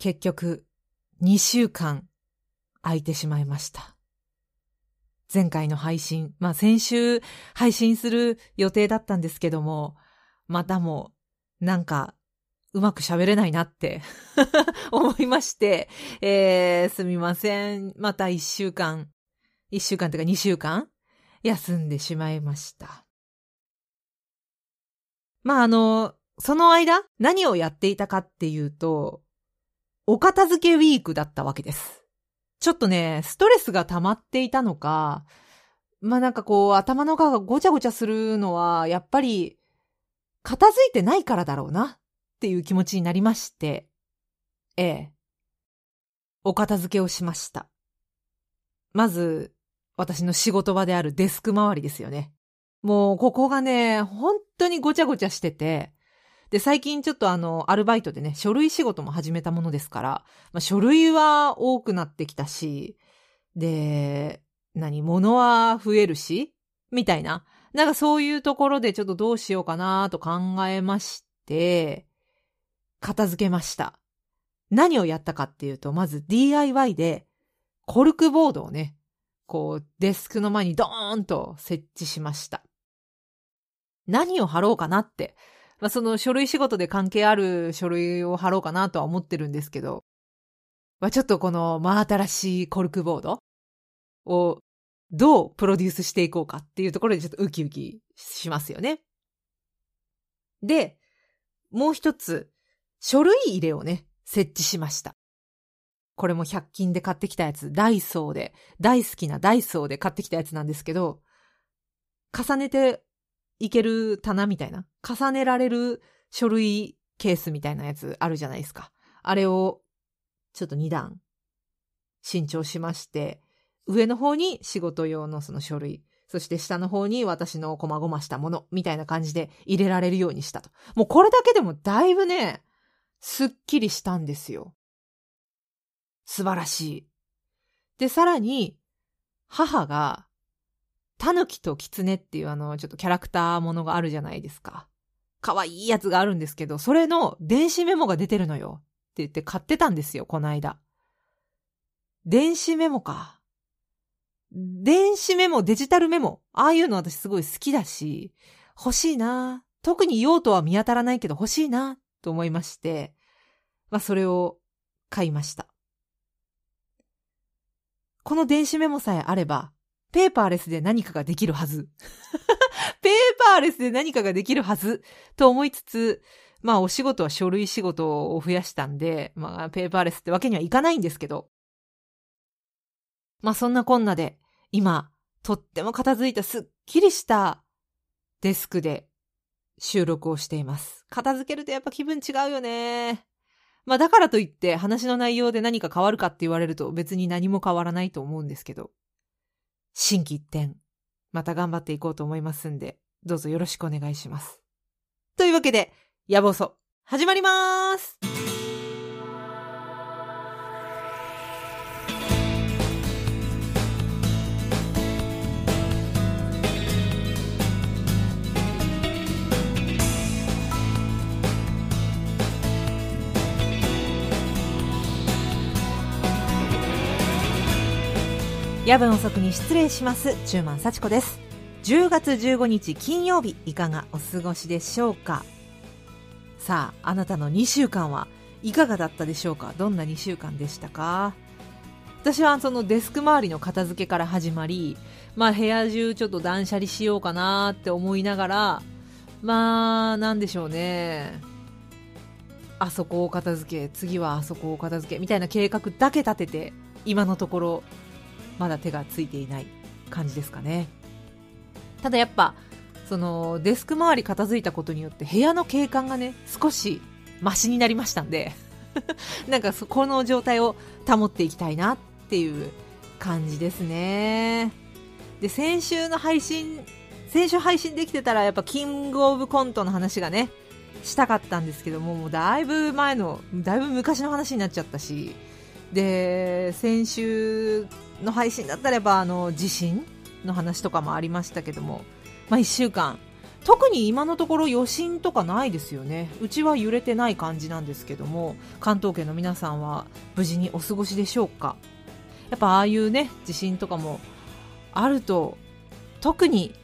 結局、2週間空いてしまいました。前回の配信、まあ先週配信する予定だったんですけども、またもなんかうまく喋れないなって 思いまして、えー、すみません。また一週間、一週間というか二週間休んでしまいました。まあ、あの、その間、何をやっていたかっていうと、お片付けウィークだったわけです。ちょっとね、ストレスが溜まっていたのか、まあなんかこう、頭の中がごちゃごちゃするのは、やっぱり、片付いてないからだろうな、っていう気持ちになりまして、ええ、お片付けをしました。まず、私の仕事場であるデスク周りですよね。もう、ここがね、本当にごちゃごちゃしてて、で、最近ちょっとあの、アルバイトでね、書類仕事も始めたものですから、まあ、書類は多くなってきたし、で、何、物は増えるし、みたいな。なんかそういうところでちょっとどうしようかなと考えまして、片付けました。何をやったかっていうと、まず DIY でコルクボードをね、こうデスクの前にドーンと設置しました。何を貼ろうかなって、まあ、その書類仕事で関係ある書類を貼ろうかなとは思ってるんですけど、まあ、ちょっとこの真新しいコルクボードをどうプロデュースしていこうかっていうところでちょっとウキウキしますよね。で、もう一つ、書類入れをね、設置しました。これも100均で買ってきたやつ、ダイソーで、大好きなダイソーで買ってきたやつなんですけど、重ねていける棚みたいな、重ねられる書類ケースみたいなやつあるじゃないですか。あれを、ちょっと2段、新調しまして、上の方に仕事用のその書類、そして下の方に私の細々したもの、みたいな感じで入れられるようにしたと。もうこれだけでもだいぶね、すっきりしたんですよ。素晴らしい。で、さらに、母が、タヌキとキツネっていうあの、ちょっとキャラクターものがあるじゃないですか。可愛いやつがあるんですけど、それの電子メモが出てるのよ。って言って買ってたんですよ、この間。電子メモか。電子メモ、デジタルメモ。ああいうの私すごい好きだし、欲しいな。特に用途は見当たらないけど欲しいな。と思いまして、まあそれを買いました。この電子メモさえあれば、ペーパーレスで何かができるはず。ペーパーレスで何かができるはずと思いつつ、まあお仕事は書類仕事を増やしたんで、まあペーパーレスってわけにはいかないんですけど。まあそんなこんなで、今、とっても片付いたすっきりしたデスクで収録をしています。片付けるとやっぱ気分違うよね。まあだからといって話の内容で何か変わるかって言われると別に何も変わらないと思うんですけど。心機一転、また頑張っていこうと思いますんで、どうぞよろしくお願いします。というわけで、野望そ、始まりまーす夜分遅くに失礼します。中満幸子です。10月15日金曜日いかがお過ごしでしょうか？さああなたの2週間はいかがだったでしょうか？どんな2週間でしたか？私はそのデスク周りの片付けから始まりまあ部屋中ちょっと断捨離しようかなって思いながらまあなんでしょうね。あそこを片付け次はあそこを片付けみたいな計画だけ立てて今のところまだ手がついていない感じですかね。ただやっぱ、そのデスク周り片付いたことによって部屋の景観がね、少しマシになりましたんで なんかそこの状態を保っていきたいなっていう感じですね。で、先週の配信、先週配信できてたらやっぱキングオブコントの話がね、したかったんですけども、もうだいぶ前の、だいぶ昔の話になっちゃったし、で、先週の配信だったらばあの地震の話とかもありましたけども、まあ、1週間特に今のところ余震とかないですよね。うちは揺れてない感じなんですけども、関東圏の皆さんは無事にお過ごしでしょうかやっぱああいうね、地震とかもあると、特に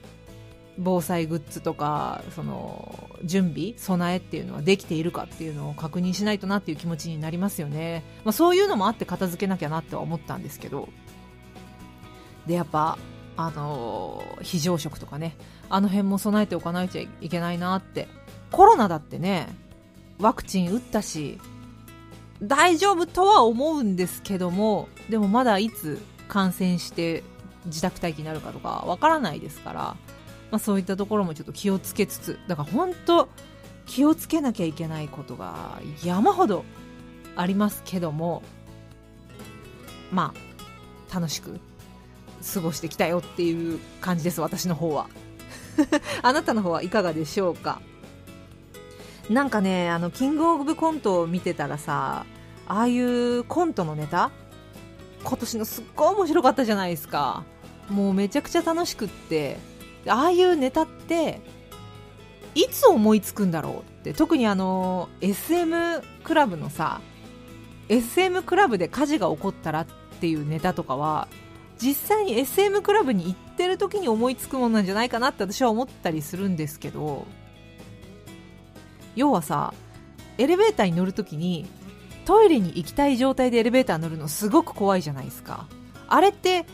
防災グッズとか、その、準備、備えっていうのはできているかっていうのを確認しないとなっていう気持ちになりますよね。まあそういうのもあって片付けなきゃなって思ったんですけど。で、やっぱ、あのー、非常食とかね、あの辺も備えておかないといけないなって。コロナだってね、ワクチン打ったし、大丈夫とは思うんですけども、でもまだいつ感染して自宅待機になるかとかわからないですから、まあ、そういったところもちょっと気をつけつつ、だから本当気をつけなきゃいけないことが山ほどありますけども、まあ、楽しく過ごしてきたよっていう感じです、私の方は。あなたの方はいかがでしょうか？なんかね、あの、キングオブコントを見てたらさ、ああいうコントのネタ？今年のすっごい面白かったじゃないですか。もうめちゃくちゃ楽しくって、ああいうネタって、いつ思いつくんだろうって、特にあの、SM クラブのさ、SM クラブで火事が起こったらっていうネタとかは、実際に SM クラブに行ってる時に思いつくものなんじゃないかなって私は思ったりするんですけど、要はさ、エレベーターに乗るときにトイレに行きたい状態でエレベーター乗るのすごく怖いじゃないですか。あれって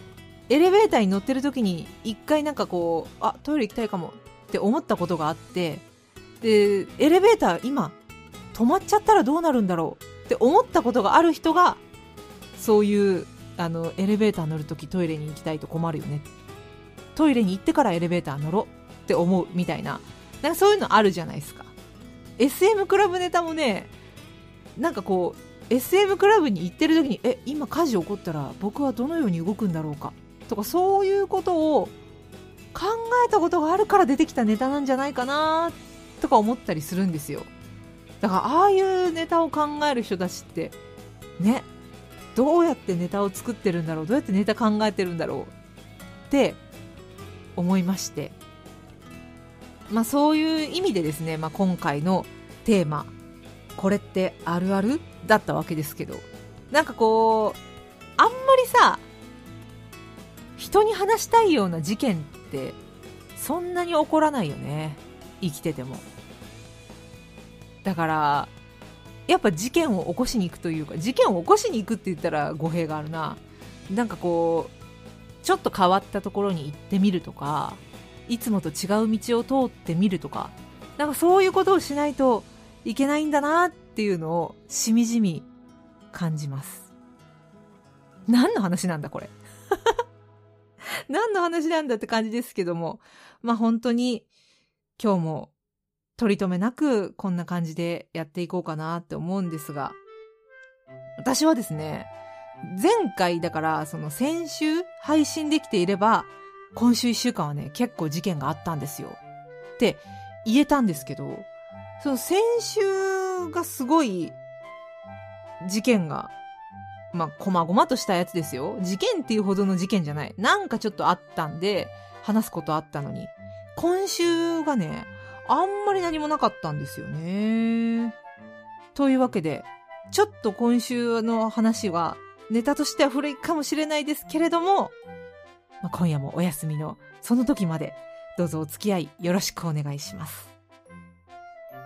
エレベーターに乗ってる時に一回なんかこう、あ、トイレ行きたいかもって思ったことがあって、で、エレベーター今止まっちゃったらどうなるんだろうって思ったことがある人が、そういうあのエレベーター乗るときトイレに行きたいと困るよね。トイレに行ってからエレベーター乗ろうって思うみたいな。なんかそういうのあるじゃないですか。SM クラブネタもねなんかこう SM クラブに行ってる時にえ今火事起こったら僕はどのように動くんだろうか？とかそういうことを考えたことがあるから出てきたネタなんじゃないかなとか思ったりするんですよ。だからああいうネタを考える人たちってねどうやってネタを作ってるんだろうどうやってネタ考えてるんだろうって思いまして。まあそういう意味でですね、まあ、今回のテーマこれってあるあるだったわけですけどなんかこうあんまりさ人に話したいような事件ってそんなに起こらないよね生きてても。だからやっぱ事件を起こしに行くというか事件を起こしに行くって言ったら語弊があるな。なんかこうちょっと変わったところに行ってみるとかいつもと違う道を通ってみるとかなんかそういうことをしないといけないんだなっていうのをしみじみ感じます。何の話なんだこれ？何の話なんだって感じですけどもまあ本当に今日も取り留めなくこんな感じでやっていこうかなって思うんですが、私はですね、前回だからその先週配信できていれば、今週一週間はね、結構事件があったんですよ。って言えたんですけど、その先週がすごい事件が、まあ、こまごまとしたやつですよ。事件っていうほどの事件じゃない。なんかちょっとあったんで、話すことあったのに。今週がね、あんまり何もなかったんですよね。というわけで、ちょっと今週の話はネタとしては古いかもしれないですけれども、まあ、今夜もお休みのその時までどうぞお付き合いよろしくお願いします。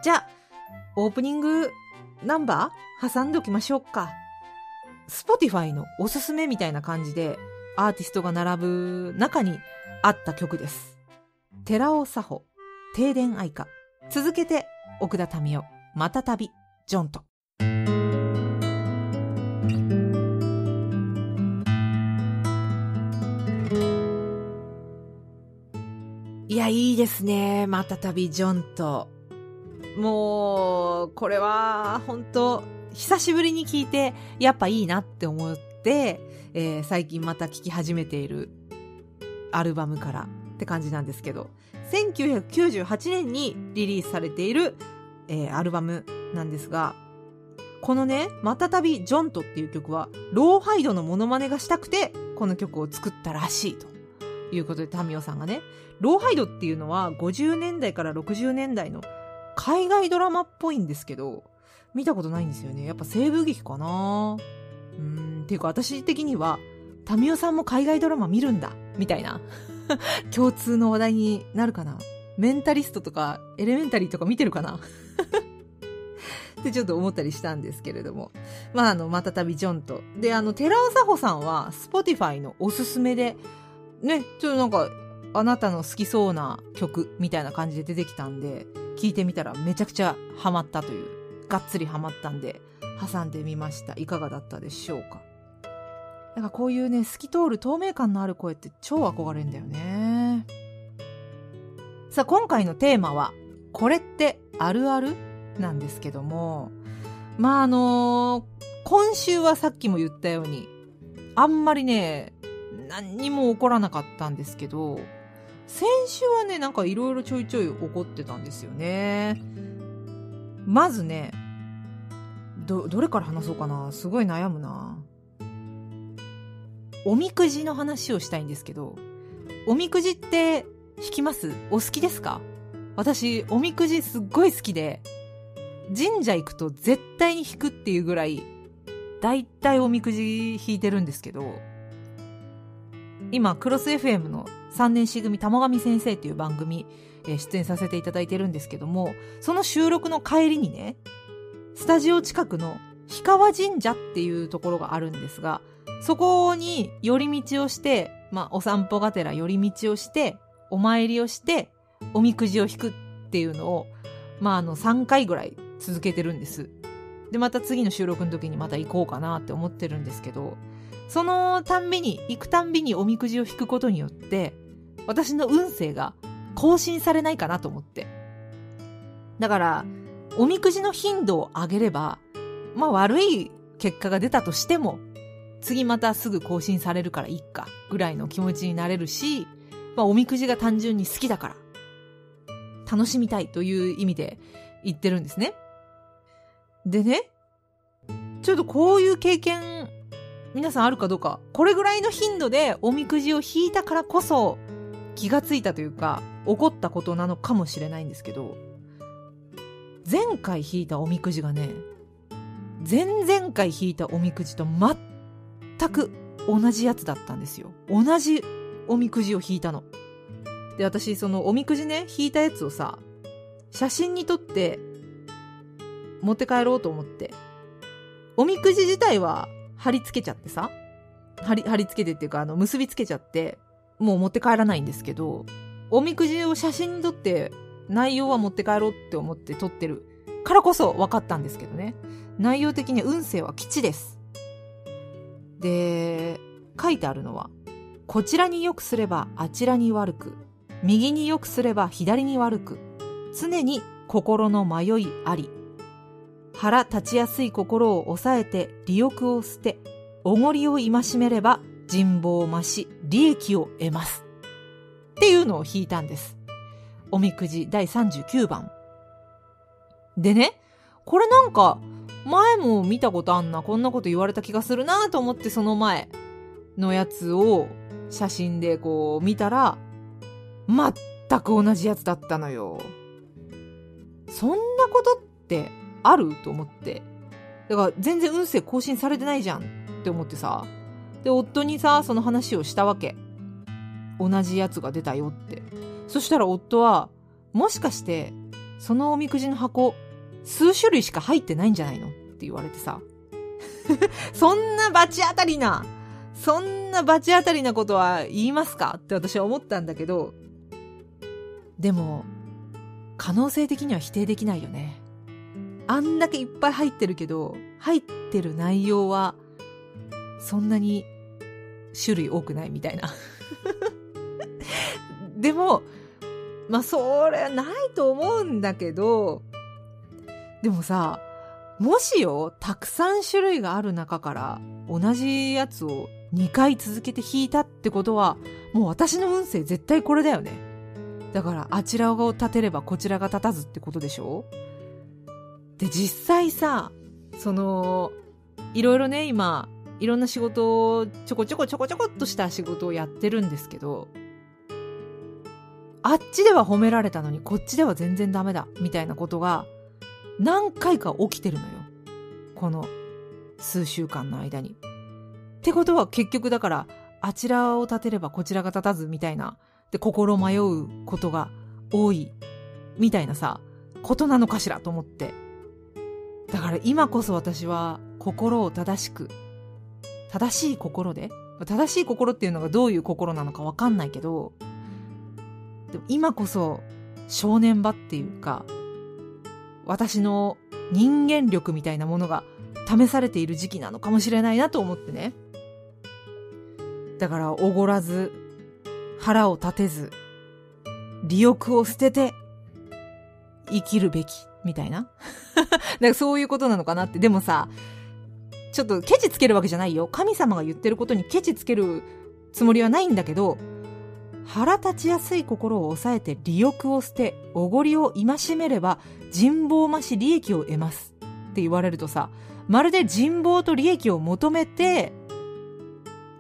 じゃあ、オープニングナンバー挟んでおきましょうか。Spotify のおすすめみたいな感じでアーティストが並ぶ中にあった曲です。寺尾佐穂停電愛歌。続けて、奥田民生、また旅、ジョンと。いや、いいですね。また旅、ジョンと。もう、これは、本当久しぶりに聞いて、やっぱいいなって思って、えー、最近また聴き始めているアルバムからって感じなんですけど、1998年にリリースされている、えー、アルバムなんですが、このね、またたびジョントっていう曲は、ローハイドのモノマネがしたくて、この曲を作ったらしいと。いうことで、タミオさんがね、ローハイドっていうのは50年代から60年代の海外ドラマっぽいんですけど、見たことないんですよね。やっぱ西部劇かなうん、っていうか私的には、タミオさんも海外ドラマ見るんだ、みたいな。共通の話題になるかな？メンタリストとか、エレメンタリーとか見てるかな？ってちょっと思ったりしたんですけれども。まあ、あの、またたびジョンと。で、あの、寺尾紗穂さんは、 Spotify のおすすめで、ね、ちょっとなんか、あなたの好きそうな曲みたいな感じで出てきたんで、聞いてみたらめちゃくちゃハマったという、がっつりハマったんで、挟んでみました。いかがだったでしょうか？なんかこういうね、透き通る透明感のある声って超憧れんだよね。さあ、今回のテーマは、これってあるあるなんですけども、まああのー、今週はさっきも言ったように、あんまりね、何にも起こらなかったんですけど、先週はね、なんかいろいろちょいちょい起こってたんですよね。まずね、ど、どれから話そうかなすごい悩むな。おみくじの話をしたいんですけど、おみくじって引きます？お好きですか？私、おみくじすっごい好きで、神社行くと絶対に引くっていうぐらい、だいいおみくじ引いてるんですけど、今、クロス FM の3年 C 組玉神先生っていう番組、え、出演させていただいてるんですけども、その収録の帰りにね、スタジオ近くの氷川神社っていうところがあるんですが、そこに寄り道をして、まあ、お散歩がてら寄り道をして、お参りをして、おみくじを引くっていうのを、まあ、あの、3回ぐらい続けてるんです。で、また次の収録の時にまた行こうかなって思ってるんですけど、そのたんびに、行くたんびにおみくじを引くことによって、私の運勢が更新されないかなと思って。だから、おみくじの頻度を上げれば、まあ悪い結果が出たとしても、次またすぐ更新されるからいいか、ぐらいの気持ちになれるし、まあおみくじが単純に好きだから、楽しみたいという意味で言ってるんですね。でね、ちょっとこういう経験、皆さんあるかどうか、これぐらいの頻度でおみくじを引いたからこそ気がついたというか、起こったことなのかもしれないんですけど、前回引いたおみくじがね、前々回引いたおみくじと全全く同じやつだったんですよ。同じおみくじを引いたの。で、私、そのおみくじね、引いたやつをさ、写真に撮って、持って帰ろうと思って。おみくじ自体は貼り付けちゃってさ、貼り、貼り付けてっていうか、あの、結びつけちゃって、もう持って帰らないんですけど、おみくじを写真に撮って、内容は持って帰ろうって思って撮ってるからこそ分かったんですけどね。内容的に運勢は吉です。で、書いてあるのは、こちらに良くすればあちらに悪く、右に良くすれば左に悪く、常に心の迷いあり。腹立ちやすい心を抑えて利欲を捨て、おごりを戒めれば人望を増し、利益を得ます。っていうのを引いたんです。おみくじ第39番。でね、これなんか、前も見たことあんな、こんなこと言われた気がするなと思ってその前のやつを写真でこう見たら、全く同じやつだったのよ。そんなことってある？と思って。だから全然運勢更新されてないじゃんって思ってさ。で、夫にさ、その話をしたわけ。同じやつが出たよって。そしたら夫は、もしかして、そのおみくじの箱、数種類しか入ってないんじゃないの？って言われてさ。そんな罰当たりな、そんな罰当たりなことは言いますか？って私は思ったんだけど、でも、可能性的には否定できないよね。あんだけいっぱい入ってるけど、入ってる内容は、そんなに種類多くないみたいな。でも、まあ、それはないと思うんだけど、でもさ、もしよ、たくさん種類がある中から同じやつを2回続けて引いたってことは、もう私の運勢絶対これだよね。だからあちらを立てればこちらが立たずってことでしょ？で、実際さ、その、いろいろね、今、いろんな仕事をちょこちょこちょこちょこっとした仕事をやってるんですけど、あっちでは褒められたのにこっちでは全然ダメだみたいなことが何回か起きてるのよ。この数週間の間に。ってことは結局だからあちらを立てればこちらが立たずみたいなで心迷うことが多いみたいなさことなのかしらと思ってだから今こそ私は心を正しく正しい心で正しい心っていうのがどういう心なのかわかんないけどでも今こそ正念場っていうか私の人間力みたいなものが試されている時期なのかもしれないなと思ってね。だからおごらず腹を立てず利欲を捨てて生きるべきみたいな。だかそういうことなのかなって。でもさちょっとケチつけるわけじゃないよ。神様が言ってることにケチつけるつもりはないんだけど腹立ちやすい心を抑えて利欲を捨ておごりを戒めれば人望増し利益を得ますって言われるとさまるで人望と利益を求めて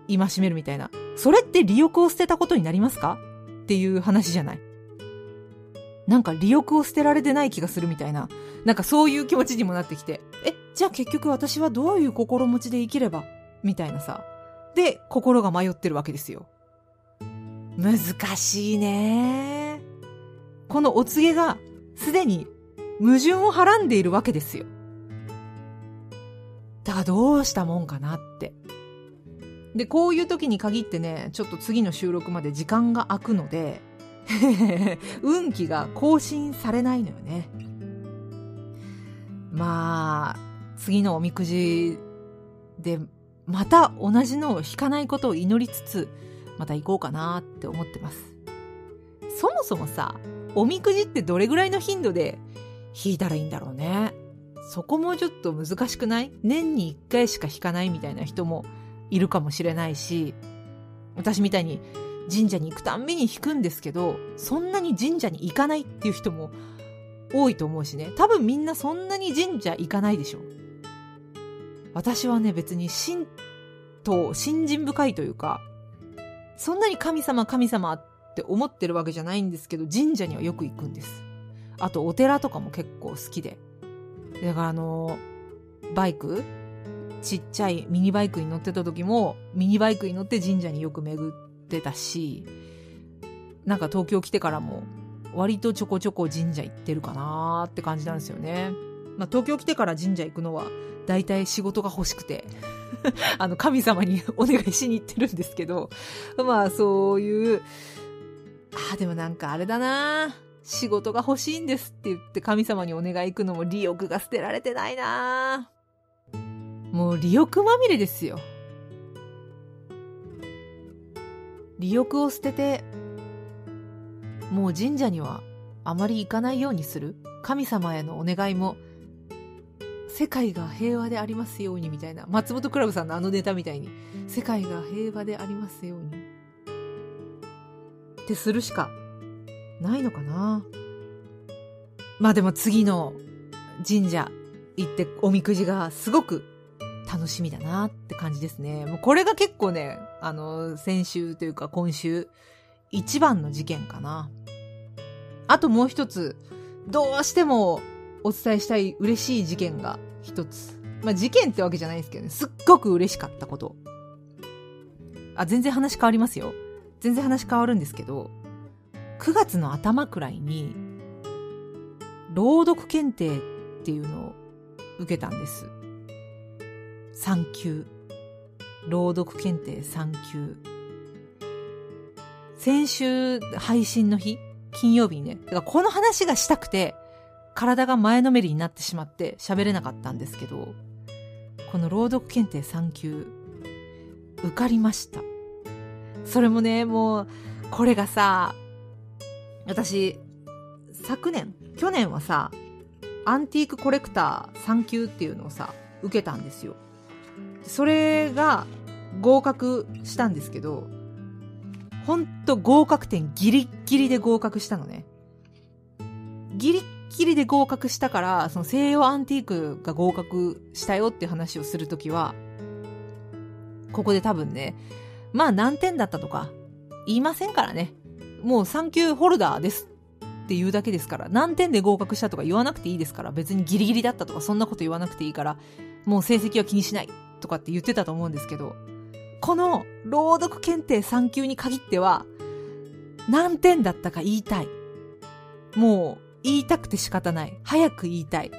戒めるみたいな。それって利欲を捨てたことになりますかっていう話じゃない。なんか利欲を捨てられてない気がするみたいな。なんかそういう気持ちにもなってきてえじゃあ結局私はどういう心持ちで生きればみたいなさ。で心が迷ってるわけですよ。難しいねこのお告げがすでに矛盾をはらんでいるわけですよだからどうしたもんかなってで、こういう時に限ってね、ちょっと次の収録まで時間が空くので、運気が更新されないのよね。まあ、次のおみくじで、また同じのを引かないことを祈りつつ、また行こうかなって思ってます。そもそもさ、おみくじってどれぐらいの頻度で引いたらいいんだろうね。そこもちょっと難しくない？年に一回しか引かないみたいな人もいるかもしれないし、私みたいに神社に行くたんびに引くんですけど、そんなに神社に行かないっていう人も多いと思うしね。多分みんなそんなに神社行かないでしょ。私はね、別に神と信心深いというか、そんなに神様神様って思ってるわけじゃないんですけど、神社にはよく行くんです。あとお寺とかも結構好きで。だからあの、バイク？ちっちゃいミニバイクに乗ってた時も、ミニバイクに乗って神社によく巡ってたし、なんか東京来てからも、割とちょこちょこ神社行ってるかなーって感じなんですよね。まあ、東京来てから神社行くのは、大体仕事が欲しくて あの、神様にお願いしに行ってるんですけど、まあ、そういう、あ、でもなんかあれだな仕事が欲しいんですって言って神様にお願い行くのも利欲が捨てられてないなもう利欲まみれですよ。利欲を捨てて、もう神社にはあまり行かないようにする神様へのお願いも、世界が平和でありますようにみたいな、松本クラブさんのあのネタみたいに、世界が平和でありますように。ってするしかないのかな？まあでも次の神社行っておみくじがすごく楽しみだなって感じですね。もうこれが結構ね、あの、先週というか今週、一番の事件かな。あともう一つ、どうしてもお伝えしたい嬉しい事件が一つ。まあ事件ってわけじゃないですけどね、すっごく嬉しかったこと。あ、全然話変わりますよ。全然話変わるんですけど、9月の頭くらいに、朗読検定っていうのを受けたんです。3級。朗読検定3級。先週配信の日、金曜日にね、だからこの話がしたくて、体が前のめりになってしまって喋れなかったんですけど、この朗読検定3級、受かりました。それもね、もう、これがさ、私、昨年、去年はさ、アンティークコレクター3級っていうのをさ、受けたんですよ。それが合格したんですけど、ほんと合格点ギリッギリで合格したのね。ギリッギリで合格したから、その西洋アンティークが合格したよって話をするときは、ここで多分ね、まあ何点だったとか言いませんからね。もう3級ホルダーですって言うだけですから、何点で合格したとか言わなくていいですから、別にギリギリだったとかそんなこと言わなくていいから、もう成績は気にしないとかって言ってたと思うんですけど、この朗読検定3級に限っては、何点だったか言いたい。もう言いたくて仕方ない。早く言いたい。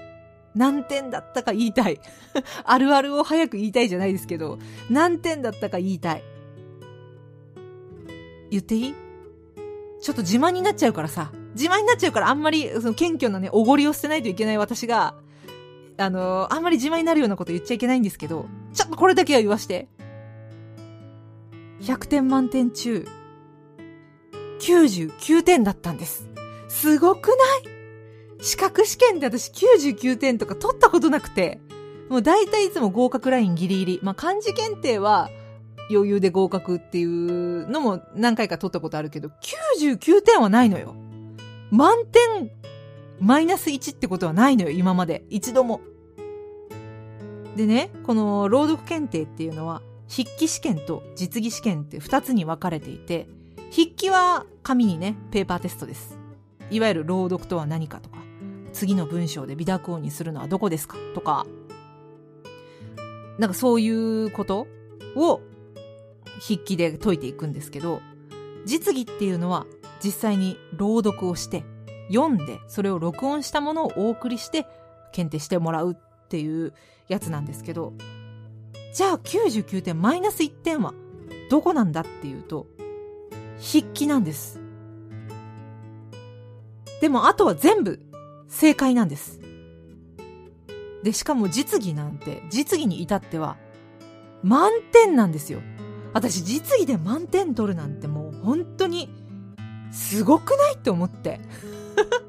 何点だったか言いたい。あるあるを早く言いたいじゃないですけど、何点だったか言いたい。言っていい？ちょっと自慢になっちゃうからさ。自慢になっちゃうからあんまり、その謙虚なね、おごりを捨てないといけない私が、あのー、あんまり自慢になるようなこと言っちゃいけないんですけど、ちょっとこれだけは言わして。100点満点中、99点だったんです。すごくない？資格試験で私99点とか取ったことなくて、もう大体いつも合格ラインギリギリ。まあ、漢字検定は余裕で合格っていうのも何回か取ったことあるけど、99点はないのよ。満点、マイナス1ってことはないのよ、今まで。一度も。でね、この朗読検定っていうのは、筆記試験と実技試験って2つに分かれていて、筆記は紙にね、ペーパーテストです。いわゆる朗読とは何かとか、次の文章で微濁音にするのはどこですかとか、なんかそういうことを筆記で解いていくんですけど、実技っていうのは実際に朗読をして、読んで、それを録音したものをお送りして、検定してもらうっていうやつなんですけど、じゃあ99点マイナス1点はどこなんだっていうと、筆記なんです。でもあとは全部正解なんです。で、しかも実技なんて、実技に至っては満点なんですよ。私実技で満点取るなんてもう本当にすごくないって思って。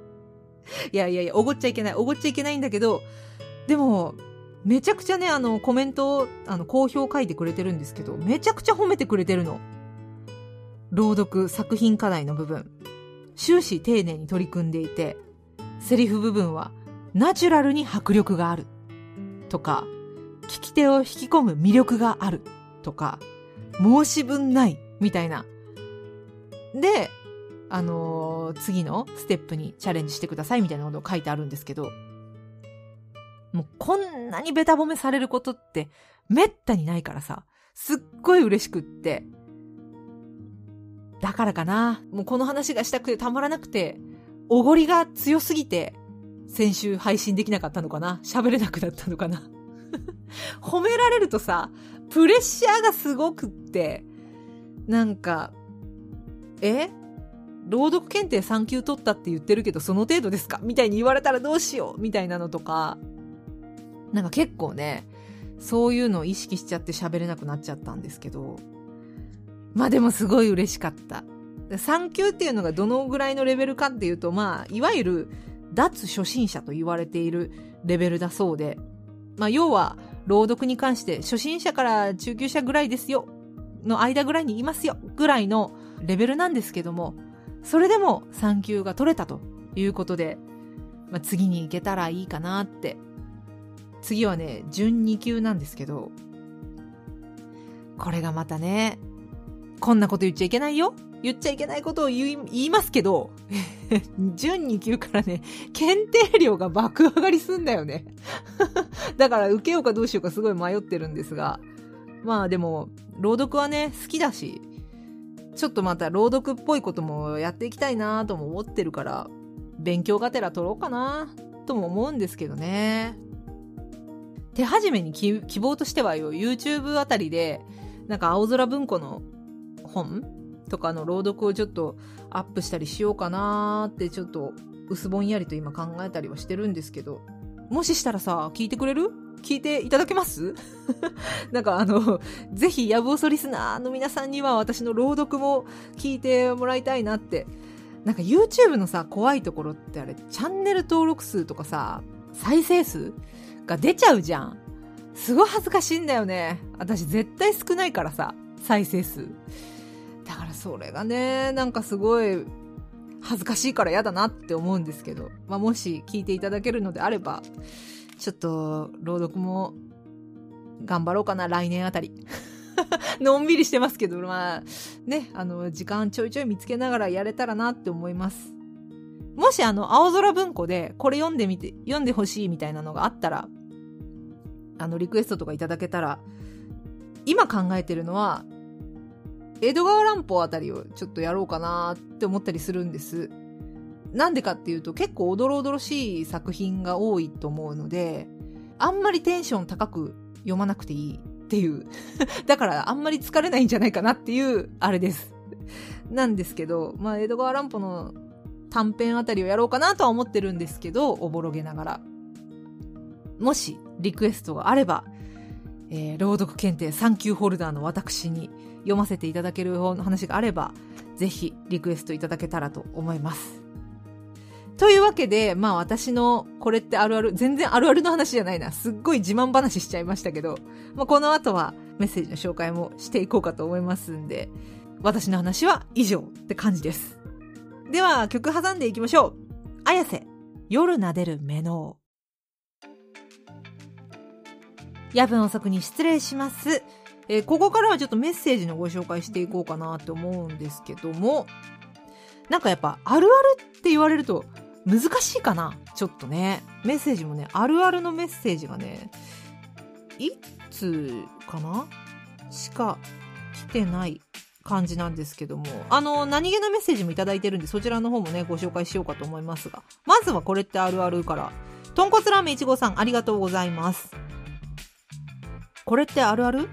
いやいやいや、おごっちゃいけない。おごっちゃいけないんだけど、でも、めちゃくちゃね、あの、コメントを、あの、好評書いてくれてるんですけど、めちゃくちゃ褒めてくれてるの。朗読、作品課題の部分。終始丁寧に取り組んでいて、セリフ部分はナチュラルに迫力がある。とか、聞き手を引き込む魅力がある。とか、申し分ない。みたいな。で、あのー、次のステップにチャレンジしてくださいみたいなことを書いてあるんですけど、もうこんなにベタ褒めされることってめったにないからさ、すっごい嬉しくって、だからかな。もうこの話がしたくてたまらなくて、おごりが強すぎて、先週配信できなかったのかな喋れなくなったのかな 褒められるとさ、プレッシャーがすごくって、なんか、え？朗読検定3級取ったって言ってるけどその程度ですか？みたいに言われたらどうしよう？みたいなのとか、なんか結構ね、そういうのを意識しちゃって喋れなくなっちゃったんですけど、まあでもすごい嬉しかった。3級っていうのがどのぐらいのレベルかっていうと、まあ、いわゆる脱初心者と言われているレベルだそうで、まあ要は朗読に関して初心者から中級者ぐらいですよの間ぐらいにいますよぐらいのレベルなんですけども、それでも3級が取れたということで、まあ、次に行けたらいいかなって。次はね、準2級なんですけど、これがまたね、こんなこと言っちゃいけないよ。言っちゃいけないことを言いますけど、準2級からね、検定料が爆上がりすんだよね。だから受けようかどうしようかすごい迷ってるんですが、まあでも、朗読はね、好きだし、ちょっとまた朗読っぽいこともやっていきたいなとも思ってるから、勉強がてら取ろうかなとも思うんですけどね。手始めに希望としてはよ、YouTube あたりで、なんか青空文庫の本とかの朗読をちょっとアップしたりしようかなってちょっと薄ぼんやりと今考えたりはしてるんですけど、もししたらさ、聞いてくれる？聞いていただけます？なんかあの、ぜひ、ヤブオソリスナーの皆さんには私の朗読も聞いてもらいたいなって。なんか YouTube のさ、怖いところってあれ、チャンネル登録数とかさ、再生数が出ちゃうじゃん。すごい恥ずかしいんだよね。私絶対少ないからさ、再生数。だからそれがね、なんかすごい恥ずかしいから嫌だなって思うんですけど、まあ、もし聞いていただけるのであれば、ちょっと、朗読も、頑張ろうかな、来年あたり。のんびりしてますけど、まあ、ね、あの、時間ちょいちょい見つけながらやれたらなって思います。もしあの、青空文庫でこれ読んでみて、読んでほしいみたいなのがあったら、あの、リクエストとかいただけたら、今考えてるのは、江戸川乱歩あたりをちょっとやろうかなって思ったりするんです。なんでかっていうと結構おどろおどろしい作品が多いと思うので、あんまりテンション高く読まなくていいっていう。だからあんまり疲れないんじゃないかなっていう、あれです。なんですけど、まあ江戸川乱歩の短編あたりをやろうかなとは思ってるんですけど、おぼろげながら。もしリクエストがあれば、えー、朗読検定3級ホルダーの私に読ませていただける方の話があれば、ぜひリクエストいただけたらと思います。というわけで、まあ私のこれってあるある、全然あるあるの話じゃないな。すっごい自慢話しちゃいましたけど、まあこの後はメッセージの紹介もしていこうかと思いますんで、私の話は以上って感じです。では曲挟んでいきましょう。綾瀬、夜撫でる目の夜分遅くに失礼します。えー、ここからはちょっとメッセージのご紹介していこうかなって思うんですけども、なんかやっぱあるあるって言われると難しいかな。ちょっとね。メッセージもね、あるあるのメッセージがね、いつかな？しか来てない感じなんですけども、あの、何気なメッセージもいただいてるんで、そちらの方もね、ご紹介しようかと思いますが、まずはこれってあるあるから、豚骨ラーメンいちごさんありがとうございます。これってあるある？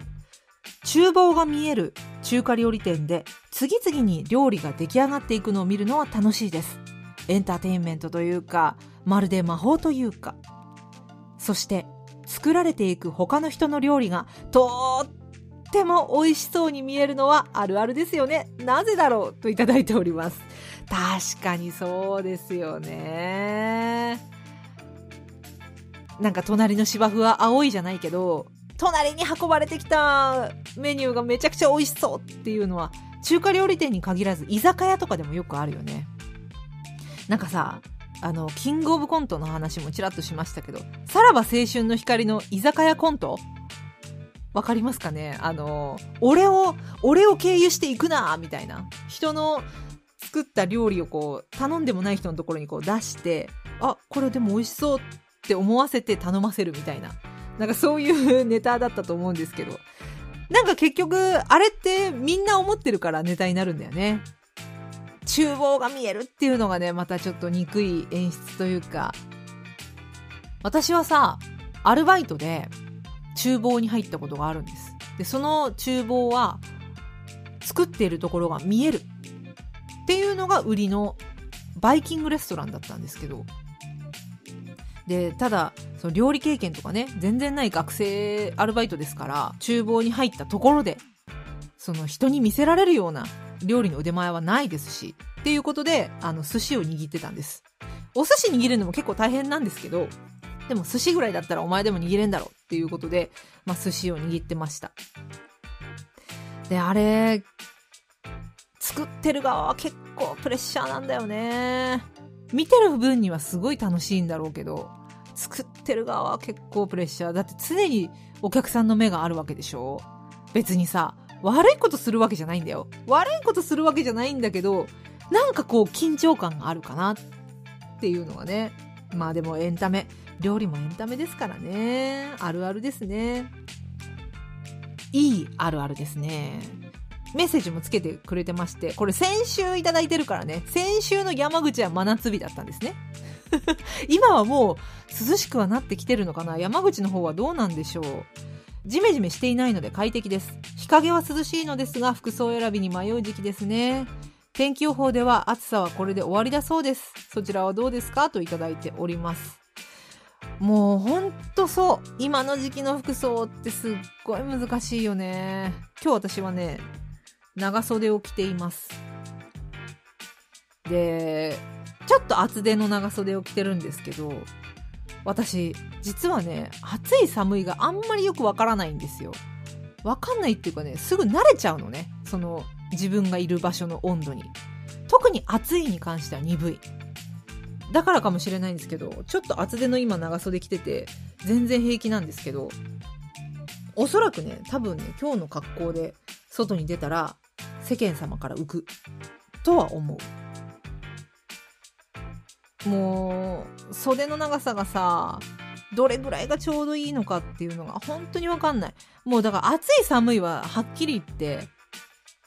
厨房が見える中華料理店で次々に料理が出来上がっていくのを見るのは楽しいです。エンターテインメントというか、まるで魔法というか。そして、作られていく他の人の料理がとっても美味しそうに見えるのはあるあるですよね。なぜだろうといただいております。確かにそうですよね。なんか隣の芝生は青いじゃないけど、隣に運ばれてきたメニューがめちゃくちゃ美味しそうっていうのは、中華料理店に限らず居酒屋とかでもよくあるよね。なんかさ、あの、キングオブコントの話もちらっとしましたけど、さらば青春の光の居酒屋コント？わかりますかね？あの、俺を、俺を経由していくなみたいな。人の作った料理をこう、頼んでもない人のところにこう出して、あ、これでも美味しそうって思わせて頼ませるみたいな。なんかそういうネタだったと思うんですけど。なんか結局、あれってみんな思ってるからネタになるんだよね。厨房が見えるっていうのがね、またちょっと憎い演出というか、私はさ、アルバイトで厨房に入ったことがあるんです。で、その厨房は作っているところが見えるっていうのが売りのバイキングレストランだったんですけど、で、ただ、その料理経験とかね、全然ない学生アルバイトですから、厨房に入ったところで、その人に見せられるような料理の腕前はないですし、っていうことで、あの、寿司を握ってたんです。お寿司握るのも結構大変なんですけど、でも寿司ぐらいだったらお前でも握れんだろっていうことで、まあ寿司を握ってました。で、あれ、作ってる側は結構プレッシャーなんだよね。見てる分にはすごい楽しいんだろうけど、作ってる側は結構プレッシャー。だって常にお客さんの目があるわけでしょ？別にさ、悪いことするわけじゃないんだよ。悪いことするわけじゃないんだけど、なんかこう緊張感があるかなっていうのはね。まあでもエンタメ。料理もエンタメですからね。あるあるですね。いいあるあるですね。メッセージもつけてくれてまして、これ先週いただいてるからね。先週の山口は真夏日だったんですね。今はもう涼しくはなってきてるのかな？山口の方はどうなんでしょう？ジメジメしていないので快適です。日陰は涼しいのですが、服装選びに迷う時期ですね。天気予報では暑さはこれで終わりだそうです。そちらはどうですか？といただいております。もうほんとそう。今の時期の服装ってすっごい難しいよね。今日私はね、長袖を着ています。で、ちょっと厚手の長袖を着てるんですけど、私、実はね、暑い寒いがあんまりよくわからないんですよ。わかんないっていうかね、すぐ慣れちゃうのね。その、自分がいる場所の温度に。特に暑いに関しては鈍い。だからかもしれないんですけど、ちょっと厚手の今長袖着てて、全然平気なんですけど、おそらくね、多分ね、今日の格好で外に出たら世間様から浮くとは思う。もう、袖の長さがさ、どれぐらいがちょうどいいのかっていうのが本当にわかんない。もうだから暑い寒いははっきり言って、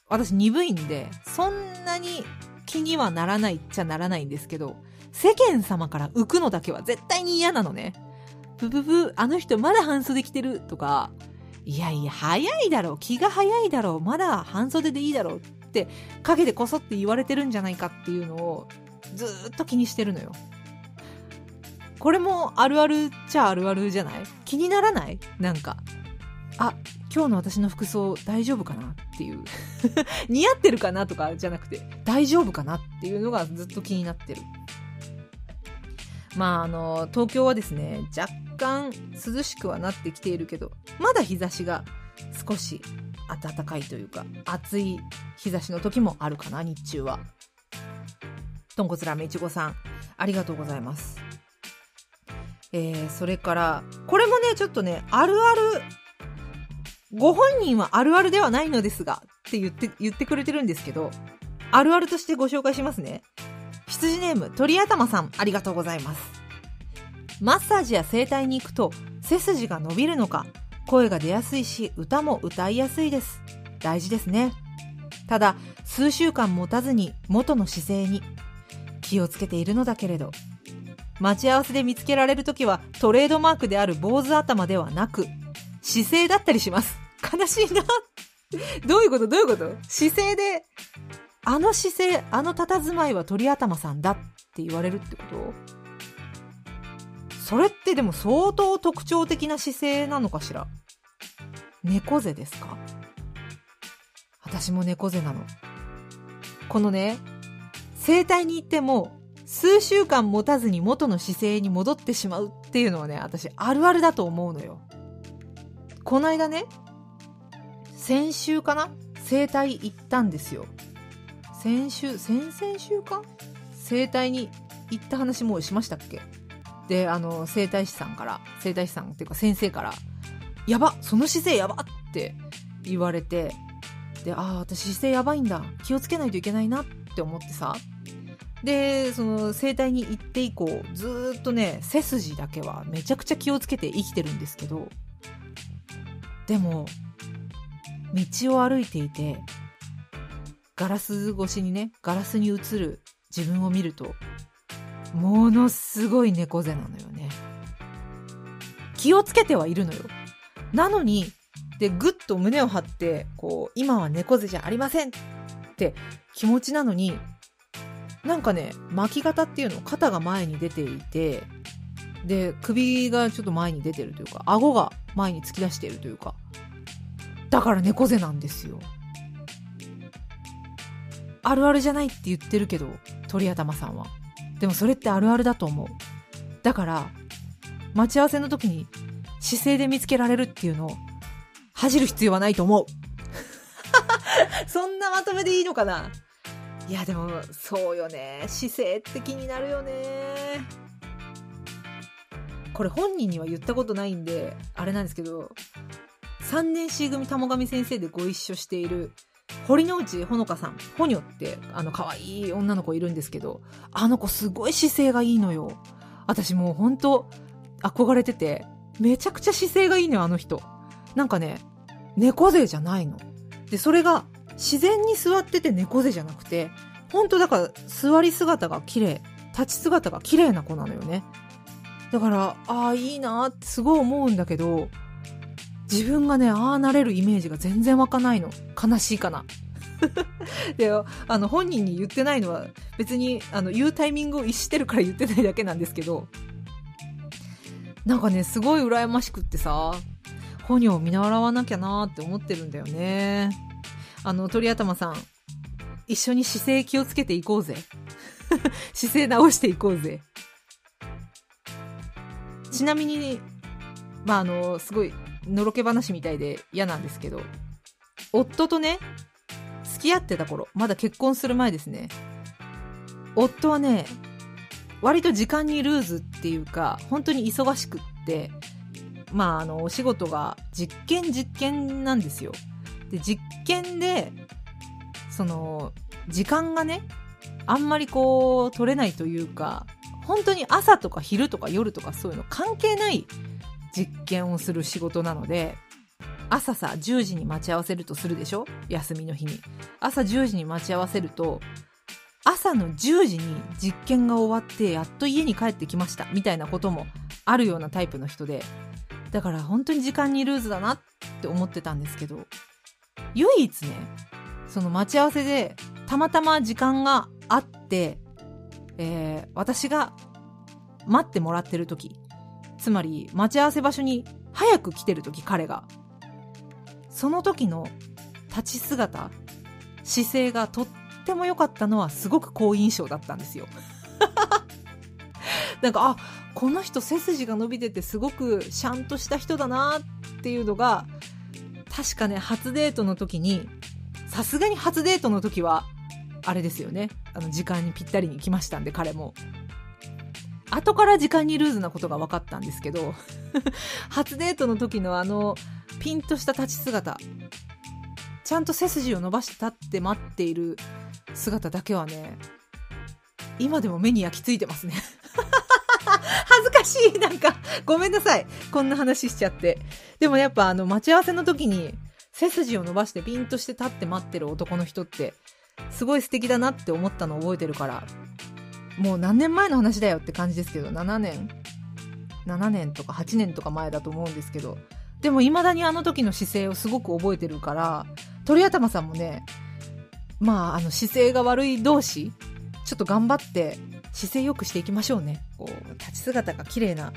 私鈍いんで、そんなに気にはならないっちゃならないんですけど、世間様から浮くのだけは絶対に嫌なのね。ブブブ、あの人まだ半袖着てるとか、いやいや、早いだろう、気が早いだろう、まだ半袖でいいだろうって陰でこそって言われてるんじゃないかっていうのをずっと気にしてるのよ。これもあるあるっちゃあるあるじゃない？気にならない？なんか。あ、今日の私の服装大丈夫かなっていう。似合ってるかなとかじゃなくて大丈夫かなっていうのがずっと気になってる。まああの東京はですね若干涼しくはなってきているけどまだ日差しが少し暖かいというか暑い日差しの時もあるかな日中は。豚骨ラーメンいちごさんありがとうございます。えー、それからこれもねちょっとねあるあるご本人はあるあるではないのですがって言って言ってくれてるんですけどあるあるとしてご紹介しますね。羊ネーム鳥頭さんありがとうございます。マッサージや整体に行くと背筋が伸びるのか声が出やすいし歌も歌いやすいです。大事ですね。ただ数週間持たずに元の姿勢に気をつけているのだけれど。待ち合わせで見つけられる時はトレードマークである坊主頭ではなく姿勢だったりします。悲しいな。どういうこと？どういうこと？姿勢であの姿勢あの佇まいは鳥頭さんだって言われるってこと？それってでも相当特徴的な姿勢なのかしら？猫背ですか？私も猫背なの。このね、整体に行っても数週間持たずに元の姿勢に戻ってしまうっていうのはね、私あるあるだと思うのよ。この間ね、先週かな？整体行ったんですよ。先週、先々週か？整体に行った話もうしましたっけ？で、あの、整体師さんから、整体師さんっていうか先生から、やばその姿勢やばって言われて、で、ああ、私姿勢やばいんだ。気をつけないといけないなって思ってさ。で、その整体に行って以降、ずっとね、背筋だけはめちゃくちゃ気をつけて生きてるんですけど、でも、道を歩いていて、ガラス越しにね、ガラスに映る自分を見ると、ものすごい猫背なのよね。気をつけてはいるのよ。なのに、で、ぐっと胸を張って、こう、今は猫背じゃありませんって気持ちなのに、なんかね、巻き肩っていうの、肩が前に出ていて、で、首がちょっと前に出てるというか、顎が前に突き出しているというか、だから猫背なんですよ。あるあるじゃないって言ってるけど、鳥頭さんは。でもそれってあるあるだと思う。だから、待ち合わせの時に姿勢で見つけられるっていうのを恥じる必要はないと思う。そんなまとめでいいのかな？いやでもそうよね。姿勢って気になるよね。これ本人には言ったことないんで、あれなんですけど、3年 C 組玉上先生でご一緒している堀之内ほのかさん、ほにょって、あの、可愛い女の子いるんですけど、あの子すごい姿勢がいいのよ。私もうほんと、憧れてて、めちゃくちゃ姿勢がいいのよ、あの人。なんかね、猫背じゃないの。で、それが、自然に座ってて猫背じゃなくて、ほんとだから座り姿が綺麗、立ち姿が綺麗な子なのよね。だから、ああ、いいなってすごい思うんだけど、自分がね、ああなれるイメージが全然湧かないの。悲しいかな。で、あの、本人に言ってないのは、別に、あの、言うタイミングを逸してるから言ってないだけなんですけど、なんかね、すごい羨ましくってさ、本人を見習わなきゃなーって思ってるんだよね。あの、鳥頭さん、一緒に姿勢気をつけていこうぜ。姿勢直していこうぜ。ちなみに、まあ、あの、すごい、のろけ話みたいで嫌なんですけど、夫とね、付き合ってた頃、まだ結婚する前ですね。夫はね、割と時間にルーズっていうか、本当に忙しくって、まあ、あの、お仕事が実験実験なんですよ。で、実験で、その、時間がね、あんまりこう、取れないというか、本当に朝とか昼とか夜とかそういうの関係ない実験をする仕事なので、朝さ、10時に待ち合わせるとするでしょ？休みの日に。朝10時に待ち合わせると、朝の10時に実験が終わってやっと家に帰ってきましたみたいなこともあるようなタイプの人で。だから本当に時間にルーズだなって思ってたんですけど。唯一ねその待ち合わせでたまたま時間があって、えー、私が待ってもらってる時つまり待ち合わせ場所に早く来てる時彼が。その時の立ち姿姿勢がとっても良かったのはすごく好印象だったんですよ。なんかあこの人背筋が伸びててすごくシャンとした人だなっていうのが確かね初デートの時にさすがに初デートの時はあれですよね。あの時間にぴったりに来ましたんで彼も。後から時間にルーズなことが分かったんですけど 初デートの時のあのピンとした立ち姿ちゃんと背筋を伸ばして立って待っている姿だけはね今でも目に焼き付いてますね。恥ずかしい。なんかごめんなさい。こんな話しちゃって。でもやっぱあの待ち合わせの時に背筋を伸ばしてピンとして立って待ってる男の人ってすごい素敵だなって思ったのを覚えてるからもう何年前の話だよって感じですけど7年7年とか8年とか前だと思うんですけどでも未だにあの時の姿勢をすごく覚えてるから鳥頭さんもねまああの姿勢が悪い同士ちょっと頑張って姿勢良くしていきましょうねこう立ち姿が綺麗な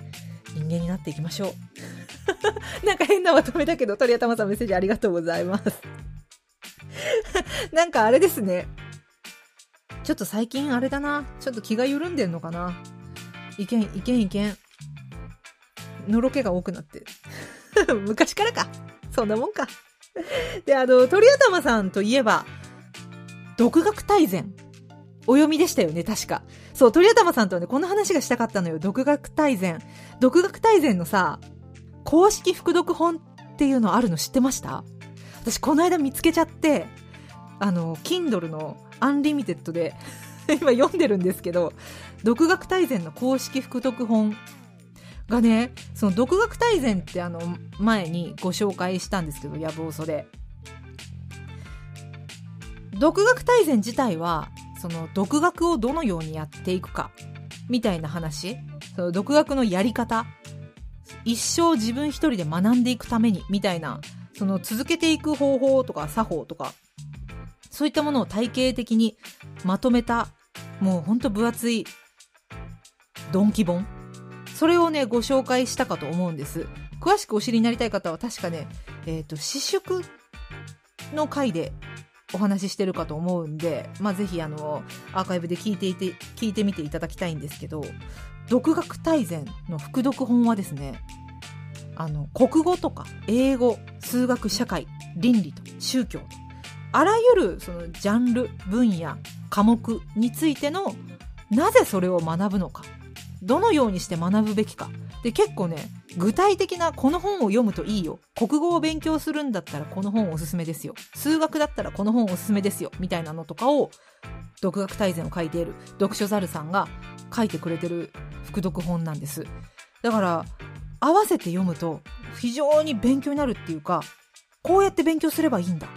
人間になっていきましょう なんか変なまとめだけど鳥頭さんメッセージありがとうございますなんかあれですねちょっと最近あれだな。ちょっと気が緩んでんのかな。いけん、いけん、いけん。のろけが多くなって。昔からか。そんなもんか。で、あの、鳥頭さんといえば、独学大全。お読みでしたよね、確か。そう、鳥頭さんとはね、この話がしたかったのよ。独学大全。独学大全のさ、公式副読本っていうのあるの知ってました？私、この間見つけちゃって、あの、Kindle の Unlimited で 今読んでるんですけど、独学大全の公式副読本がね、その独学大全ってあの前にご紹介したんですけど、やぶおそで。独学大全自体は、その独学をどのようにやっていくか、みたいな話、その独学のやり方、一生自分一人で学んでいくために、みたいな、その続けていく方法とか作法とか、そういったものを体系的にまとめた、もうほんと分厚い、ドンキ本。それをね、ご紹介したかと思うんです。詳しくお知りになりたい方は確かね、えっ、ー、と、私塾の回でお話ししてるかと思うんで、まあ、ぜひあの、アーカイブで聞いていて、聞いてみていただきたいんですけど、独学大全の副読本はですね、あの、国語とか英語、数学、社会、倫理と宗教とあらゆるそのジャンル分野科目についてのなぜそれを学ぶのかどのようにして学ぶべきか。で結構ね具体的なこの本を読むといいよ。国語を勉強するんだったらこの本おすすめですよ。数学だったらこの本おすすめですよ。みたいなのとかを独学大全を書いている読書猿さんが書いてくれてる副読本なんです。だから合わせて読むと非常に勉強になるっていうかこうやって勉強すればいいんだ。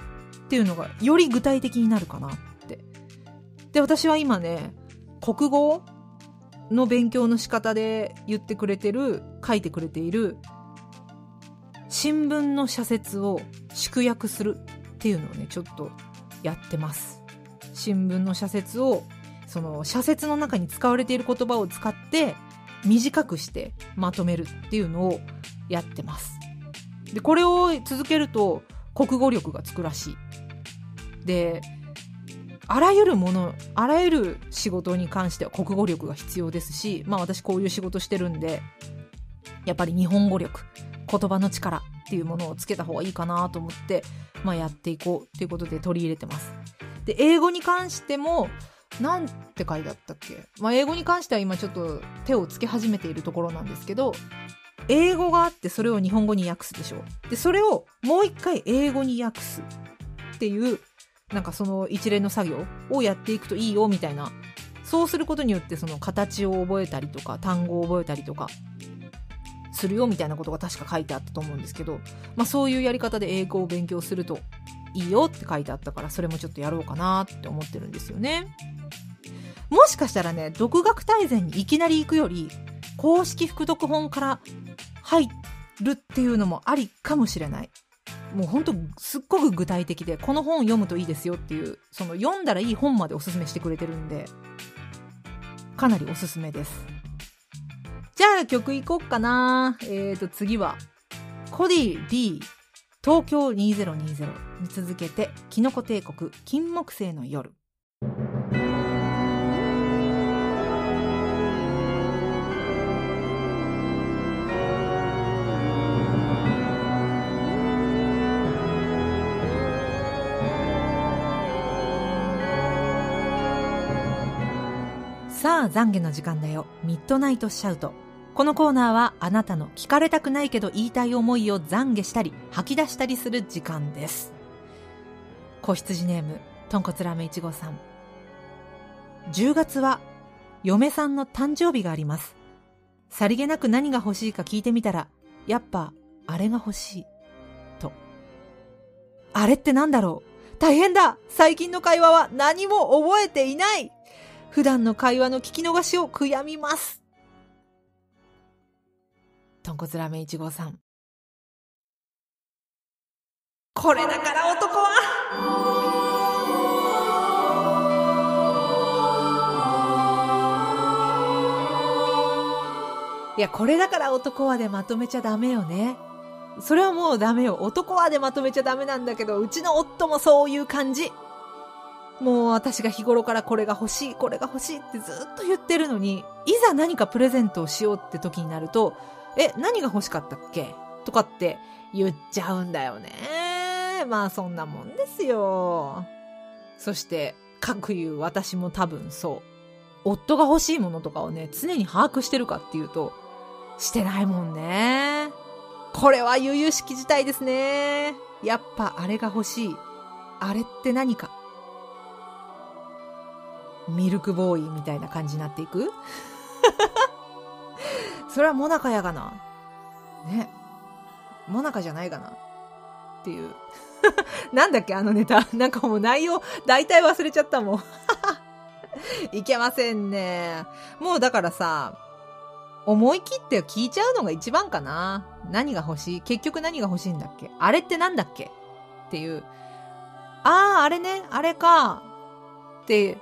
っていうのがより具体的になるかなって。で、私は今ね、国語の勉強の仕方で言ってくれてる、書いてくれている、新聞の社説を縮約するっていうのをね、ちょっとやってます。新聞の社説を、その社説の中に使われている言葉を使って短くしてまとめるっていうのをやってます。で、これを続けると国語力がつくらしい。であらゆるものあらゆる仕事に関しては国語力が必要ですしまあ私こういう仕事してるんでやっぱり日本語力言葉の力っていうものをつけた方がいいかなと思って、まあ、やっていこうということで取り入れてます。で英語に関してもなんて書いてあったっけ、まあ、英語に関しては今ちょっと手をつけ始めているところなんですけど英語があってそれを日本語に訳すでしょう。で、それをもう一回英語に訳すっていう、なんかその一連の作業をやっていくといいよみたいな。そうすることによってその形を覚えたりとか単語を覚えたりとかするよみたいなことが確か書いてあったと思うんですけど、まあそういうやり方で英語を勉強するといいよって書いてあったからそれもちょっとやろうかなって思ってるんですよね。もしかしたらね、独学大全にいきなり行くより公式副読本から入るっていうのもありかもしれない。もうほんとすっごく具体的で、この本読むといいですよっていう、その読んだらいい本までおすすめしてくれてるんで、かなりおすすめです。じゃあ曲いこっかな。えーと次は、コディ D 東京2020に続けて、キノコ帝国金木犀の夜。懺悔の時間だよ。ミッドナイトシャウト。このコーナーはあなたの聞かれたくないけど言いたい思いを懺悔したり吐き出したりする時間です。子羊ネーム、とんこつラーメン1号さん。10月は嫁さんの誕生日があります。さりげなく何が欲しいか聞いてみたら、やっぱあれが欲しい。と。あれってなんだろう？大変だ最近の会話は何も覚えていない普段の会話の聞き逃しを悔やみます。豚骨ラーメン1号さん。これだから男はいや、これだから男はでまとめちゃダメよね。それはもうダメよ。男はでまとめちゃダメなんだけど、うちの夫もそういう感じ。もう私が日頃からこれが欲しい、これが欲しいってずっと言ってるのに、いざ何かプレゼントをしようって時になると、え、何が欲しかったっけ？とかって言っちゃうんだよね。まあそんなもんですよ。そして、各言う私も多分そう。夫が欲しいものとかをね、常に把握してるかっていうと、してないもんね。これは悠々しき事態ですね。やっぱあれが欲しい。あれって何か？ミルクボーイみたいな感じになっていく？それはモナカやがな。ね。モナカじゃないかな。っていう。なんだっけ？あのネタ。なんかもう内容、大体忘れちゃったもん。いけませんね。もうだからさ、思い切って聞いちゃうのが一番かな。何が欲しい？結局何が欲しいんだっけ？あれってなんだっけ？っていう。ああ、あれね、あれか。って